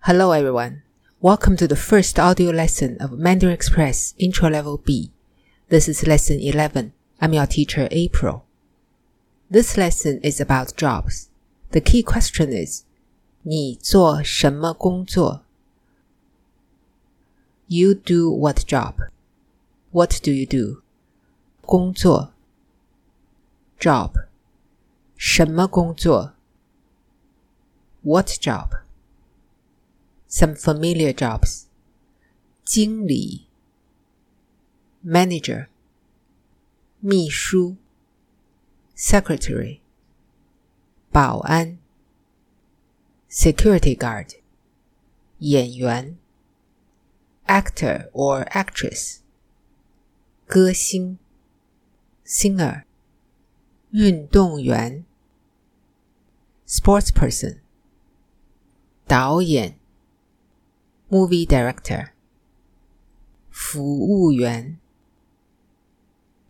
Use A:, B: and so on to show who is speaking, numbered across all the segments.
A: Hello everyone. Welcome to the first audio lesson of Mandarin Express Intro Level B. This is lesson 11. I'm your teacher April. This lesson is about jobs. The key question is 你做什么工作? You do what job? What do you do? 工作 job 什么工作 What job? Some familiar jobs. 经理 manager 秘书 secretary 保安 security guard 演员 actor or actress 歌星 singer 运动员 sportsperson 导演 movie director 服务员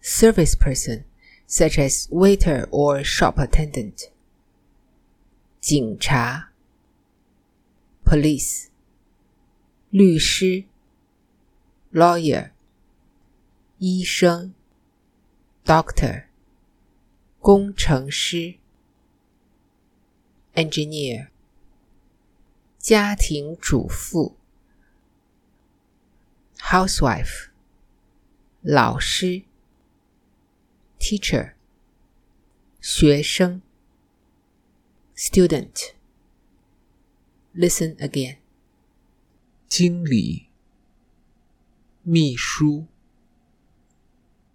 A: service person such as waiter or shop attendant 警察 police 律师 lawyer 医生 doctor 工程师 engineer 家庭主妇 housewife 老师 teacher 学生 student listen again
B: 经理、秘书、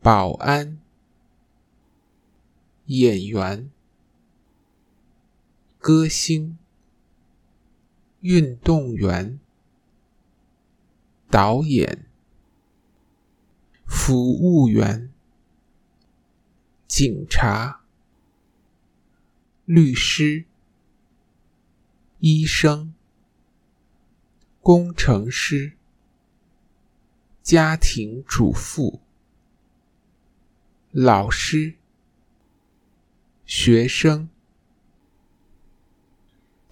B: 保安、演员、歌星、运动员、导演、 服务员、警察、律师、医生。工程师、家庭主妇、老师、学生。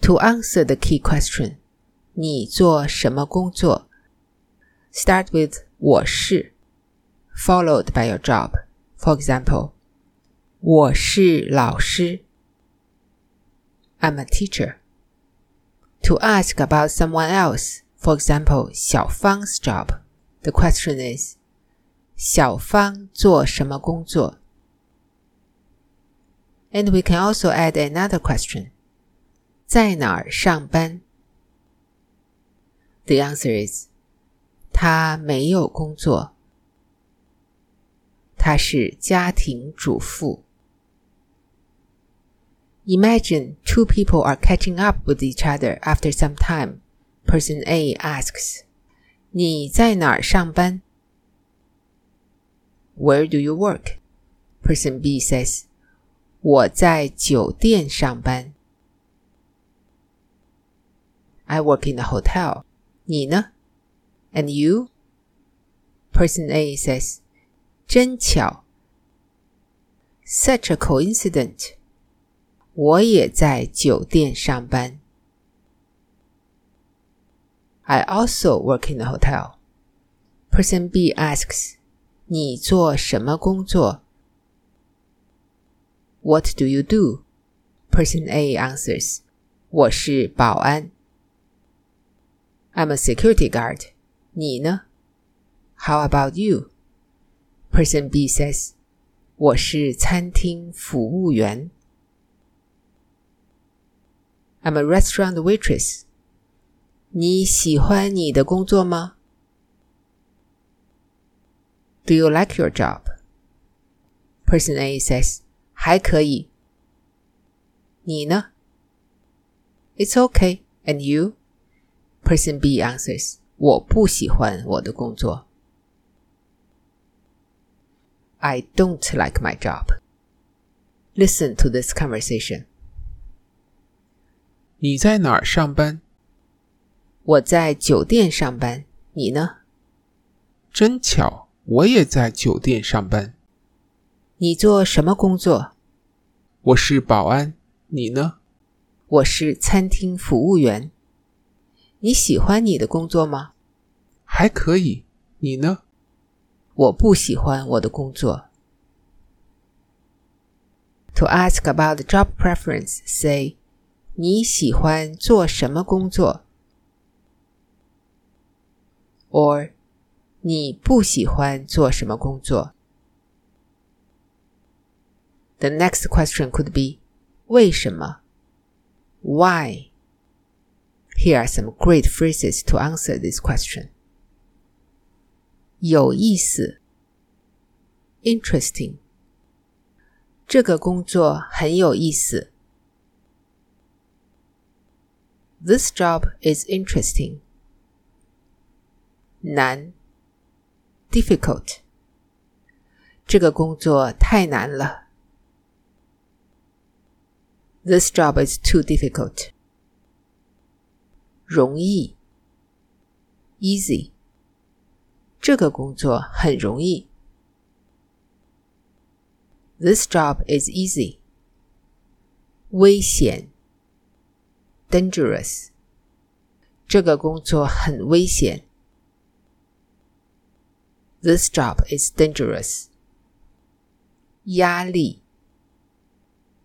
A: To answer the key question, 你做什么工作? Start with 我是 followed by your job. For example, 我是老师 I'm a teacher. To ask about someone else, for example, 小芳's job, the question is 小芳做什么工作? And we can also add another question. 在哪儿上班? The answer is 她没有工作。 她是家庭主妇。Imagine two people are catching up with each other after some time. Person A asks, 你在哪儿上班? Where do you work? Person B says, 我在酒店上班。I work in a hotel. 你呢? And you? Person A says, 真巧. Such a coincidence. 我也在酒店上班。I also work in a hotel. Person B asks, 你做什么工作? What do you do? Person A answers, 我是保安。I'm a security guard. 你呢? How about you? Person B says, 我是餐厅服务员。I'm a restaurant waitress. 你喜欢你的工作吗? Do you like your job? Person A says, 还可以。你呢? It's okay. And you? Person B answers, 我不喜欢我的工作。 I don't like my job. Listen to this conversation.
B: 你在哪儿上班？
A: 我在酒店上班，你呢？
B: 真巧，我也在酒店上班。
A: 你做什么工作？
B: 我是保安，你呢？
A: 我是餐厅服务员。你喜欢你的工作吗？
B: 还可以，你呢？
A: 我不喜欢我的工作。To ask about the job preference, say 你喜欢做什么工作？or 你不喜欢做什么工作？The next question could be 为什么？Why? Here are some great phrases to answer this question. 有意思，interesting。这个工作很有意思。This job is interesting. 难，difficult。这个工作太难了。This job is too difficult. 容易，easy。 这个工作很容易。This job is easy. 危险，dangerous。这个工作很危险。This job is dangerous. 压力，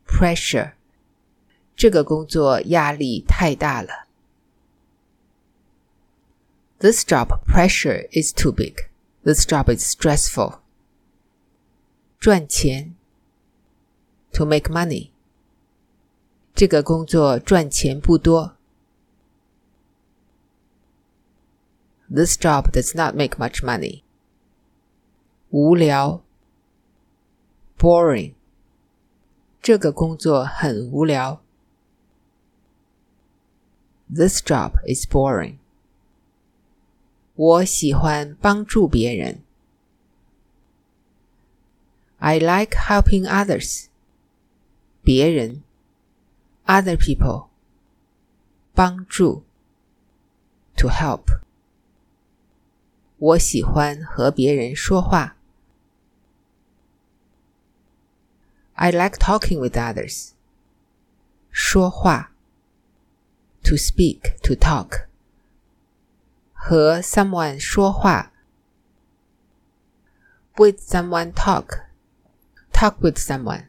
A: pressure。这个工作压力太大了。 This job pressure is too big. This job is stressful. 赚钱，to make money. 这个工作赚钱不多。This job does not make much money. 无聊，boring. 这个工作很无聊。This job is boring. 我喜欢帮助别人。I like helping others. 别人，other people. 帮助，to help. 我喜欢和别人说话。I like talking with others. 说话，to speak, to talk. 和 someone 说话，with someone talk, talk with someone.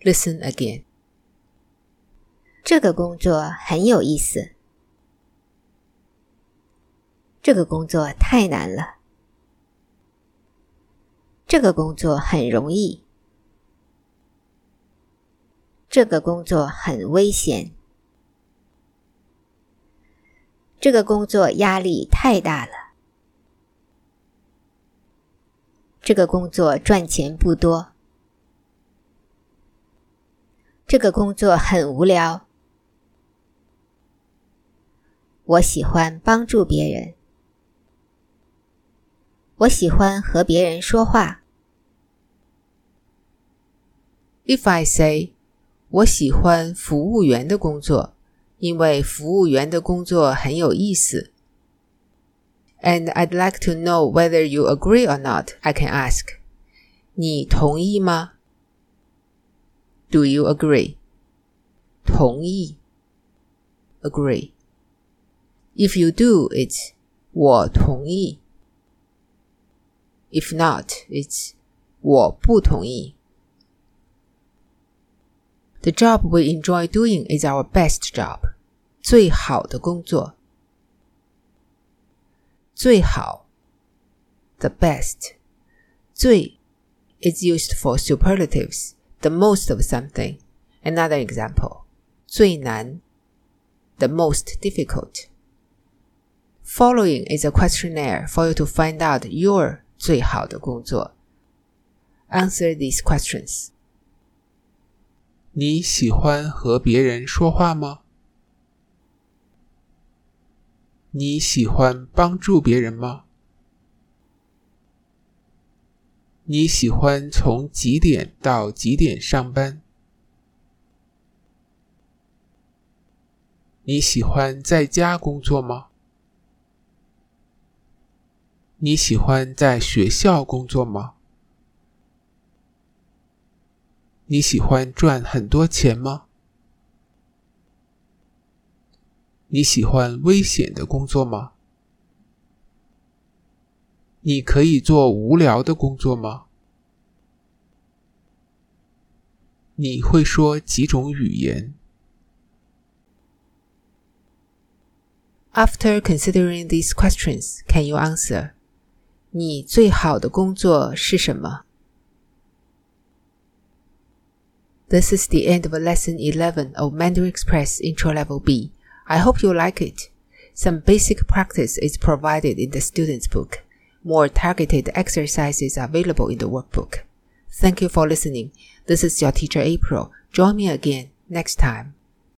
A: Listen again.
C: 这个工作很有意思。这个工作太难了。这个工作很容易。这个工作很危险。这个工作压力太大了。这个工作赚钱不多。这个工作很无聊。我喜欢帮助别人。我喜欢和别人说话。
A: If I say，我喜欢服务员的工作。因为服务员的工作很有意思。And I'd like to know whether you agree or not. I can ask. 你同意吗？Do you agree? 同意。Agree. If you do, it's 我同意。If not, it's 我不同意。 The job we enjoy doing is our best job. 最好的工作。最好，the best。最 is used for superlatives, the most of something. Another example. 最难，the most difficult. Following is a questionnaire for you to find out your 最好的工作。Answer these questions.
B: 你喜欢和别人说话吗？你喜欢帮助别人吗？你喜欢从几点到几点上班？你喜欢在家工作吗？你喜欢在学校工作吗？你喜欢赚很多钱吗你喜欢危险的工作吗？你可以做无聊的工作吗？你会说几种语言
A: ？After considering these questions, can you answer? 你最好的工作是什么？This is the end of lesson 11 of Mandarin Express Intro Level B. I hope you like it. Some basic practice is provided in the student's book. More targeted exercises are available in the workbook. Thank you for listening. This is your teacher April. Join me again next time.